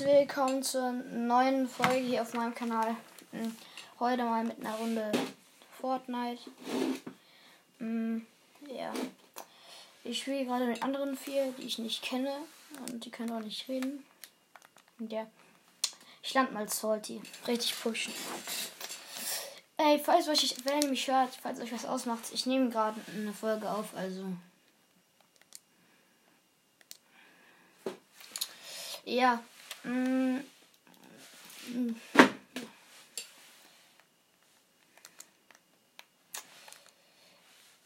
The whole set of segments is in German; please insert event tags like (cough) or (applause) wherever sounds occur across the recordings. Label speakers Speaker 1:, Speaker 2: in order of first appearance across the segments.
Speaker 1: willkommen zur neuen Folge hier auf meinem Kanal. Hm, Heute mal mit einer Runde Fortnite. Hm, Ja. Ich spiele gerade mit anderen vier, die ich nicht kenne. Und die können auch nicht reden. Ja. Ich lande mal Salty. Richtig pushen. Ey, falls euch, wenn ihr mich hört, falls euch was ausmacht, ich nehme gerade eine Folge auf, also. Ja.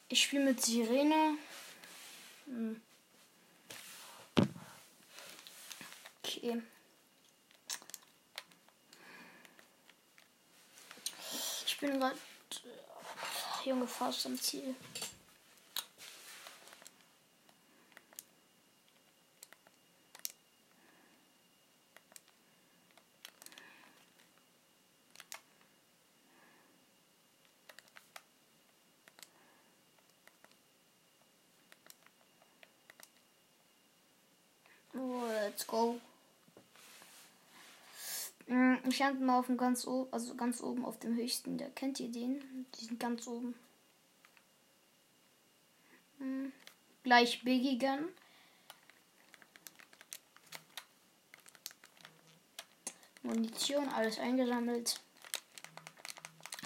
Speaker 1: Ich spiele mit Sirene. Okay. Ich bin gerade Junge fast am Ziel. Oh, let's go. Mm, Ich stand mal auf dem ganz oben, also ganz oben auf dem höchsten. Da kennt ihr den? Die sind ganz oben. Mm, Gleich Biggie Gun. Munition, alles eingesammelt.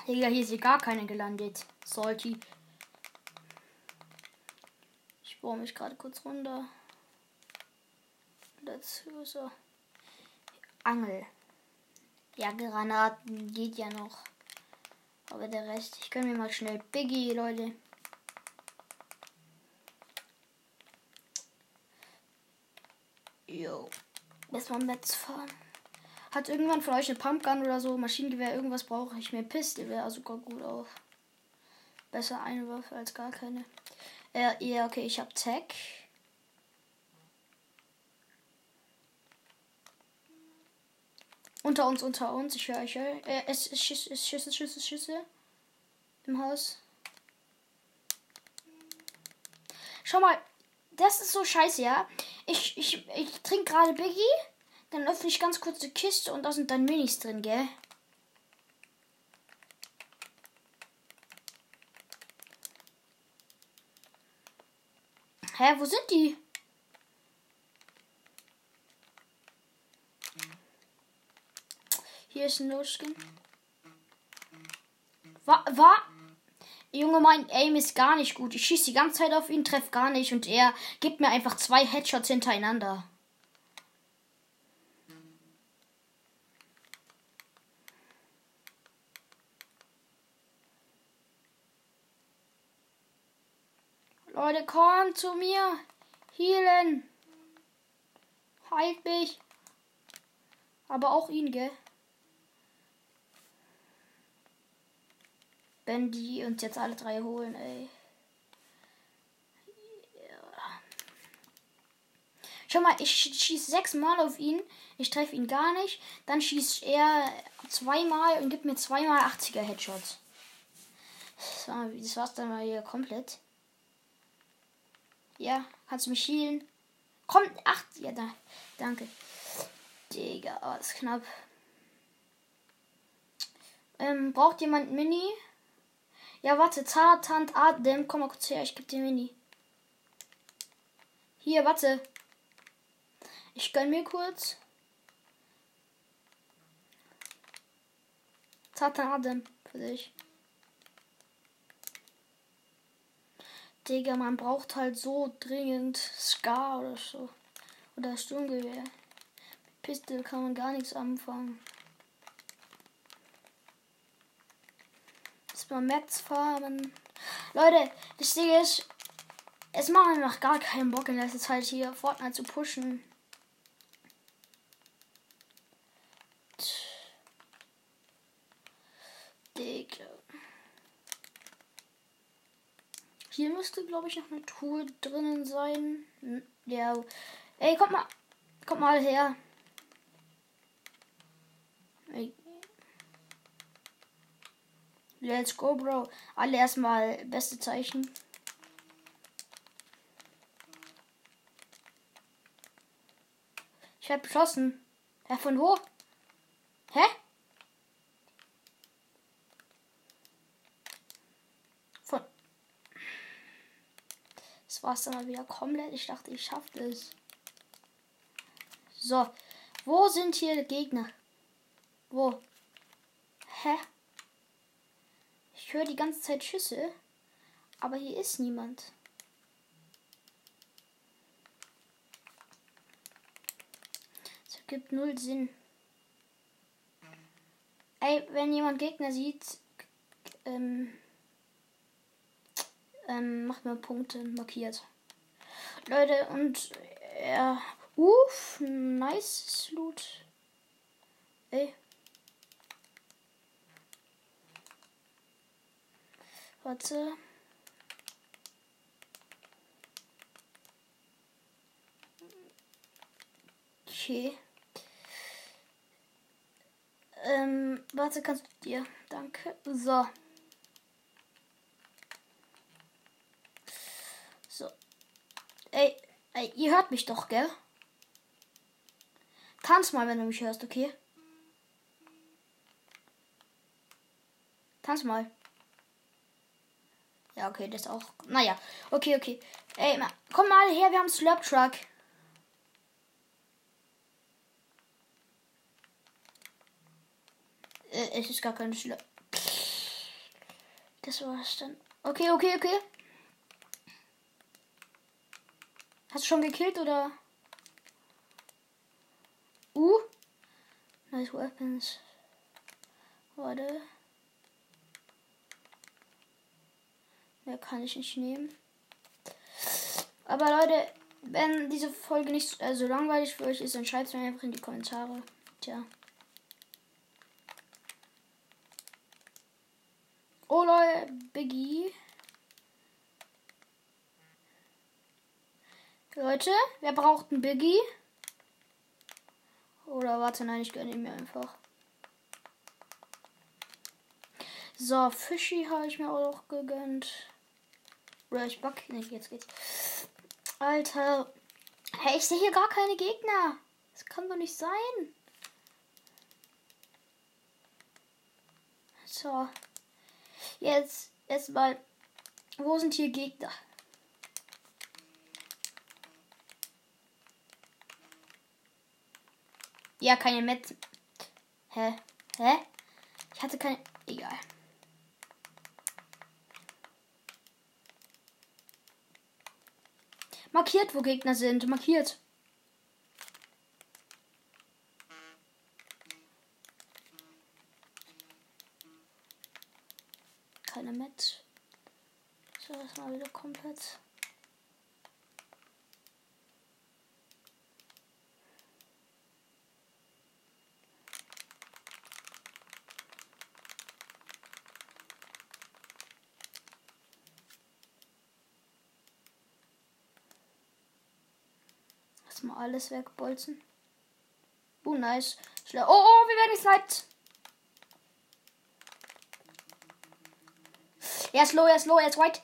Speaker 1: Digga, hier ist hier gar keine gelandet. Salty. Ich baue mich gerade kurz runter. Dazu so. Angel. Ja, Granaten geht ja noch. Aber der Rest, ich gönne mir mal schnell Biggie, Leute. Jo. Erstmal Metz fahren. Hat irgendwann von euch eine Pumpgun oder so, Maschinengewehr, irgendwas brauche ich mir. Pistole wäre sogar gut auch. Besser eine Waffe als gar keine. Äh, ja, okay, ich hab Tech. Unter uns, unter uns. Ich höre, ich höre. Äh, es ist Schüsse, Schüsse, Schüsse, Schüsse. Im Haus. Schau mal, das ist so scheiße, ja. Ich, ich, ich trinke gerade Biggie. Dann öffne ich ganz kurz die Kiste und da sind dann Minis drin, gell? Hä, wo sind die? Hier ist ein No-Skin. War. Junge, mein Aim ist gar nicht gut. Ich schieße die ganze Zeit auf ihn, treffe gar nicht und er gibt mir einfach zwei Headshots hintereinander. Leute, kommt zu mir. Healen. Heilt mich. Aber auch ihn, gell? Wenn die uns jetzt alle drei holen, ey. Schau mal, ich schieße sechsmal auf ihn. Ich treffe ihn gar nicht. Dann schießt er zweimal und gibt mir zweimal 80er Headshots. War, das war's dann mal hier komplett. Ja, kannst du mich healen? Komm, ach, ja, da, danke. Digga, oh, ist knapp. Ähm, braucht jemand Mini? Ja, warte, Zartant, Adem, komm mal kurz her, ich geb dir Mini. Hier, warte. Ich gönn mir kurz. Zartan Adem, für dich. Digga, man braucht halt so dringend Scar oder so. Oder Sturmgewehr. Mit Pistol kann man gar nichts anfangen. Erstmal Metz farmen. Leute, Ding ist, es macht einfach gar keinen Bock in letzter Zeit hier Fortnite zu pushen. Digga. Hier müsste, glaube ich, noch eine Truhe drinnen sein. Hm, Ja. Ey, kommt mal. Kommt mal her. Ey. Let's go, Bro. Alle erstmal beste Zeichen. Ich hab beschossen. Hä, von wo? Hä? Von. Das war's dann mal wieder komplett. Ich dachte, ich schaffe es. So. Wo sind hier Gegner? Wo? Hä? Ich höre die ganze Zeit Schüsse. Aber hier ist niemand. Es gibt null Sinn. Ey, wenn jemand Gegner sieht, ähm, ähm, macht mal Punkte markiert. Leute, und ja, uff, nice Loot. Ey. Warte. Okay. Ähm, warte, kannst du dir. Danke. So. So. Ey, ey, ihr hört mich doch, gell? Tanz mal, wenn du mich hörst, okay? Tanz mal. Ja, okay, das auch. Naja, okay, okay. Ey, komm mal her, wir haben Slurp Truck. Äh, es ist gar kein Slurp. Das war's dann. Okay, okay, okay. Hast du schon gekillt oder? Uh. Nice weapons. Warte. Mehr kann ich nicht nehmen. Aber Leute, wenn diese Folge nicht so also langweilig für euch ist, dann schreibt es mir einfach in die Kommentare. Tja. Oh Leute, Biggie. Leute, wer braucht einen Biggie? Oder warte, nein, ich gönne ihn mir einfach. So, Fischi habe ich mir auch gegönnt. Oder ich back. Nee, jetzt geht's. Alter. Hey, ich sehe hier gar keine Gegner. Das kann doch nicht sein. So. Jetzt erstmal. Wo sind hier Gegner? Ja, keine Metz. Hä? Hä? Ich hatte keine. Egal. Markiert, wo Gegner sind. Markiert. Keine Metz. So, das mal wieder komplett. Erstmal alles wegbolzen. Oh, nice. Oh, oh, wir werden gesniped. Er ist low, er ist low, er ist white.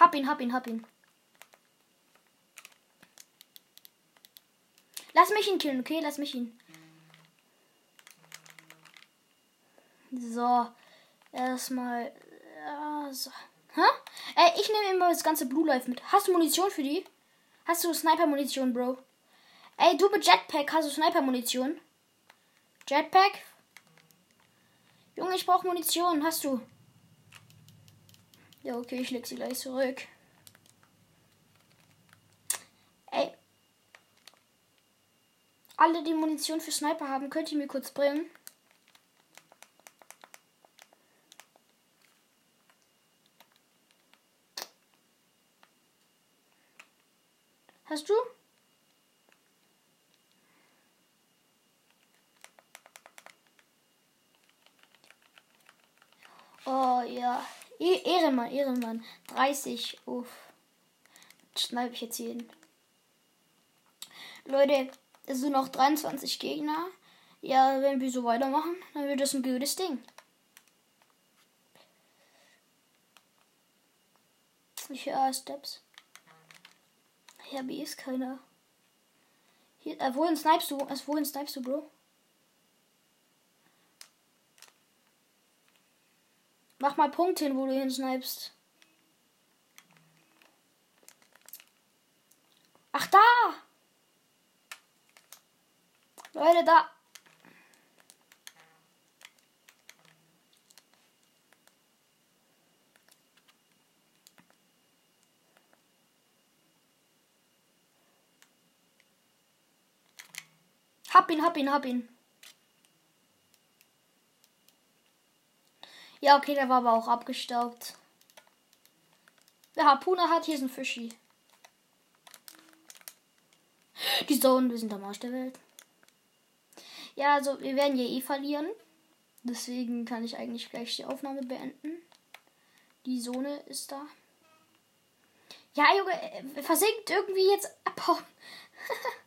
Speaker 1: Hab ihn, hab ihn, hab ihn. Lass mich ihn killen, okay? Lass mich ihn. So. Erstmal. Ja, so. Hä? Ey, ich nehme immer das ganze Blue Life mit. Hast du Munition für die? Hast du Sniper-Munition, Bro? Ey, du mit Jetpack, hast du Sniper-Munition? Jetpack? Junge, ich brauche Munition. Hast du? Ja, okay, ich leg sie gleich zurück. Ey. Alle, die Munition für Sniper haben, könnt ihr mir kurz bringen? Hast du? Oh ja. E Ehrenmann, Ehrenmann. 30. Uff. Schneide ich jetzt hin. Leute, es sind noch 23 Gegner. Ja, wenn wir so weitermachen, dann wird das ein gutes Ding. Ich höre Steps. Ja, B ist keiner. Hier, äh, wohin snipest du? Äh, wohin snipest du, Bro? Mach mal Punkt hin, wo du hin snipest. Ach, da! Leute, da. Hab ihn, hab ihn, hab ihn. Ja, okay, der war aber auch abgestaubt. Wer Harpune hat, hier ist ein Fischi. Die Zone, wir sind am Arsch der Welt. Ja, also wir werden hier eh verlieren. Deswegen kann ich eigentlich gleich die Aufnahme beenden. Die Zone ist da. Ja, Junge, versinkt irgendwie jetzt (laughs)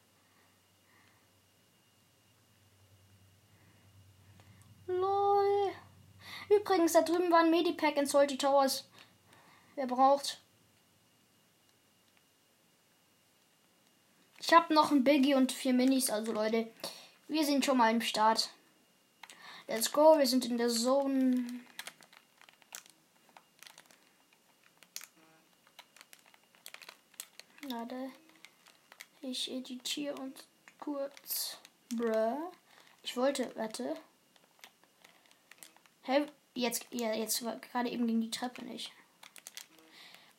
Speaker 1: Lol. Übrigens, da drüben war ein Medipack in Salty Towers. Wer braucht? Ich habe noch ein Biggie und vier Minis, also Leute, wir sind schon mal im Start. Let's go, wir sind in der Zone. Warte. Ich editiere und kurz. Bruh. Ich wollte, warte. Hä? Jetzt, ja, jetzt gerade eben ging die Treppe nicht.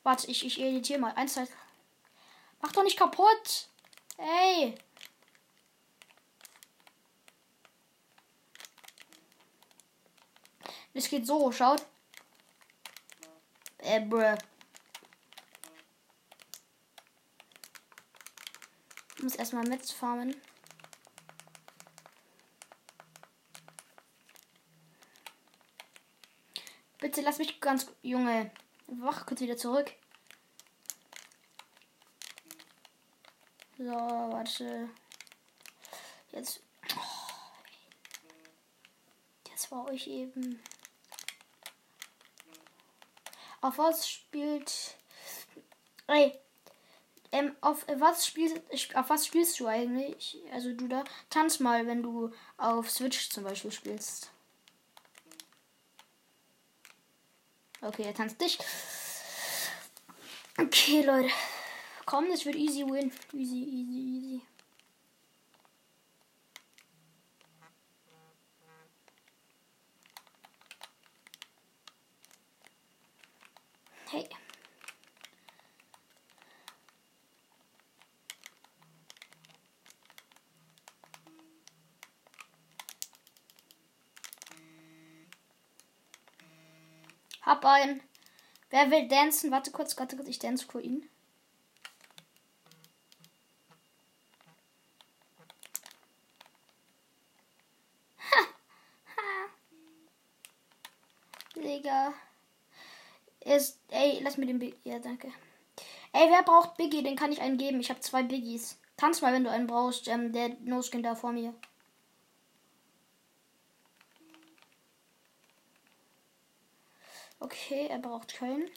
Speaker 1: Warte, ich, ich editiere mal. Eins, zwei. Mach doch nicht kaputt! Ey! Es geht so, schaut. Äh, bruh. Ich muss erstmal Metz farmen. Bitte lass mich ganz. Junge. Wach kurz wieder zurück. So, warte. Jetzt. Das war euch eben. Auf was spielt. Ey. Ähm, auf was spielst auf was spielst du eigentlich? Also du da tanz mal, wenn du auf Switch zum Beispiel spielst. Okay, er tanzt dich. Okay, Leute. Komm, das wird easy win. Easy, easy, easy. Hey. Hab einen. Wer will dancen? Warte kurz, warte kurz, ich dance für ihn. Digga. Ist, ey, lass mir den Biggie. Ja, danke. Ey, wer braucht Biggie? Den kann ich einen geben. Ich habe zwei Biggies. Tanz mal, wenn du einen brauchst. Ähm, der No-Skin da vor mir. Okay, er braucht keinen.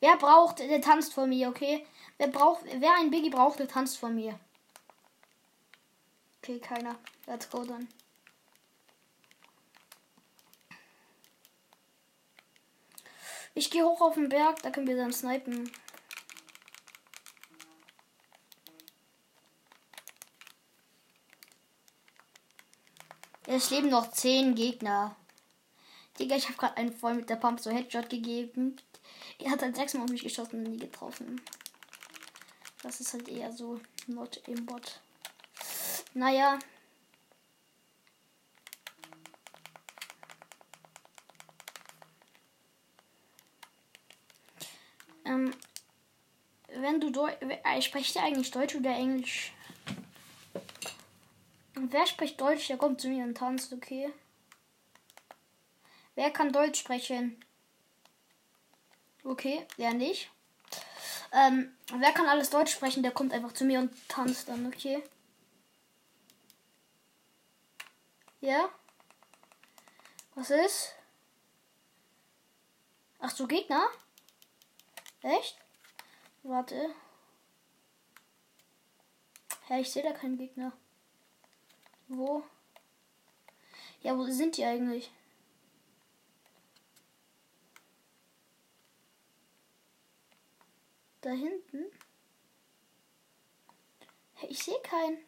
Speaker 1: Wer braucht, der tanzt vor mir, okay? Wer braucht, wer einen Biggie braucht, der tanzt vor mir. Okay, keiner. Let's go dann. Ich gehe hoch auf den Berg, da können wir dann snipen. Es leben noch zehn Gegner. Digga, ich habe gerade einen voll mit der Pump so Headshot gegeben. Er hat halt sechsmal auf mich geschossen und nie getroffen. Das ist halt eher so not im Bot. Naja. Ähm, wenn du Deutsch. Äh, spricht eigentlich Deutsch oder Englisch? Wer spricht Deutsch? Der kommt zu mir und tanzt, okay? Wer kann Deutsch sprechen? Okay, wer nicht? Ähm, wer kann alles Deutsch sprechen? Der kommt einfach zu mir und tanzt dann, okay? Ja? Was ist? Ach so, Gegner? Echt? Warte. Hä, ich sehe da keinen Gegner. Wo? Ja, wo sind die eigentlich? Da hinten? Ich sehe keinen.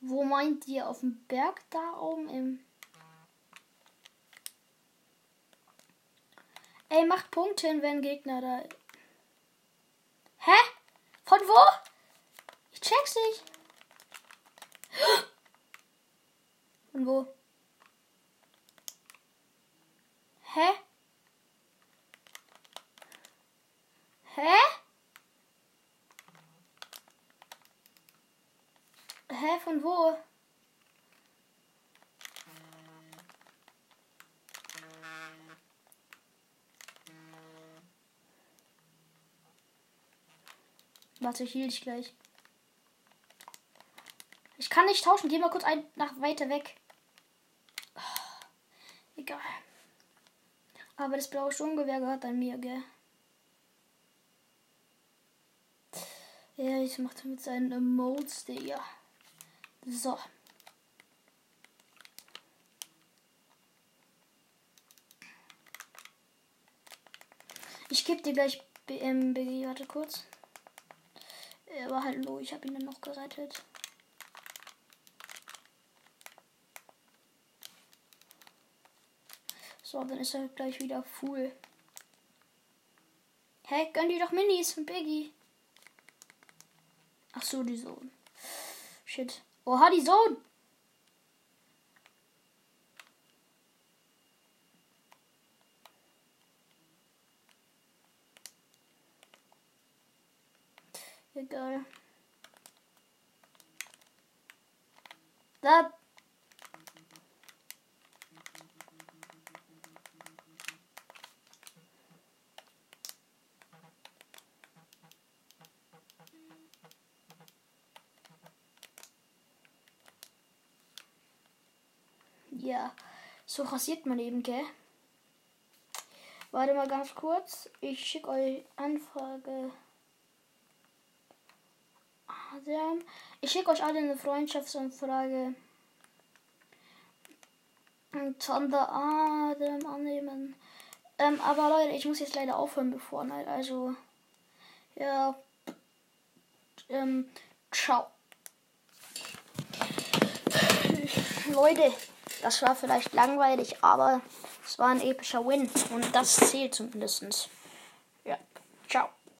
Speaker 1: Wo meint ihr? Auf dem Berg da oben im. Ey, macht Punkte hin, wenn Gegner da. Hä? Von wo? Ich check's nicht. Von wo? Hä? Hä? Hä, von wo? Warte, ich hielt dich gleich. Ich kann nicht tauschen. Geh mal kurz ein nach weiter weg. Oh, egal. Aber das blaue Sturmgewehr gehört an mir, gell? Ich mache mit seinen Emotes, Digga. So. Ich gebe dir gleich BMBG. Warte kurz. Er war halt low. Ich habe ihn dann noch gerettet. So, dann ist er gleich wieder full. Hä, hey, gönn dir doch Minis von Biggie. Ach so, die Sohn. Shit. Oha, die Sohn. Egal. Da. Ja, so rasiert man eben, gell? Warte mal ganz kurz. Ich schicke euch Anfrage. Adam. Ich schicke euch alle eine Freundschaftsanfrage. Und Thunder Adam annehmen. Ähm, aber Leute, ich muss jetzt leider aufhören, bevor, ne, also, ja, ähm, ciao. Leute, das war vielleicht langweilig, aber es war ein epischer Win und das zählt zumindest. Ja, ciao.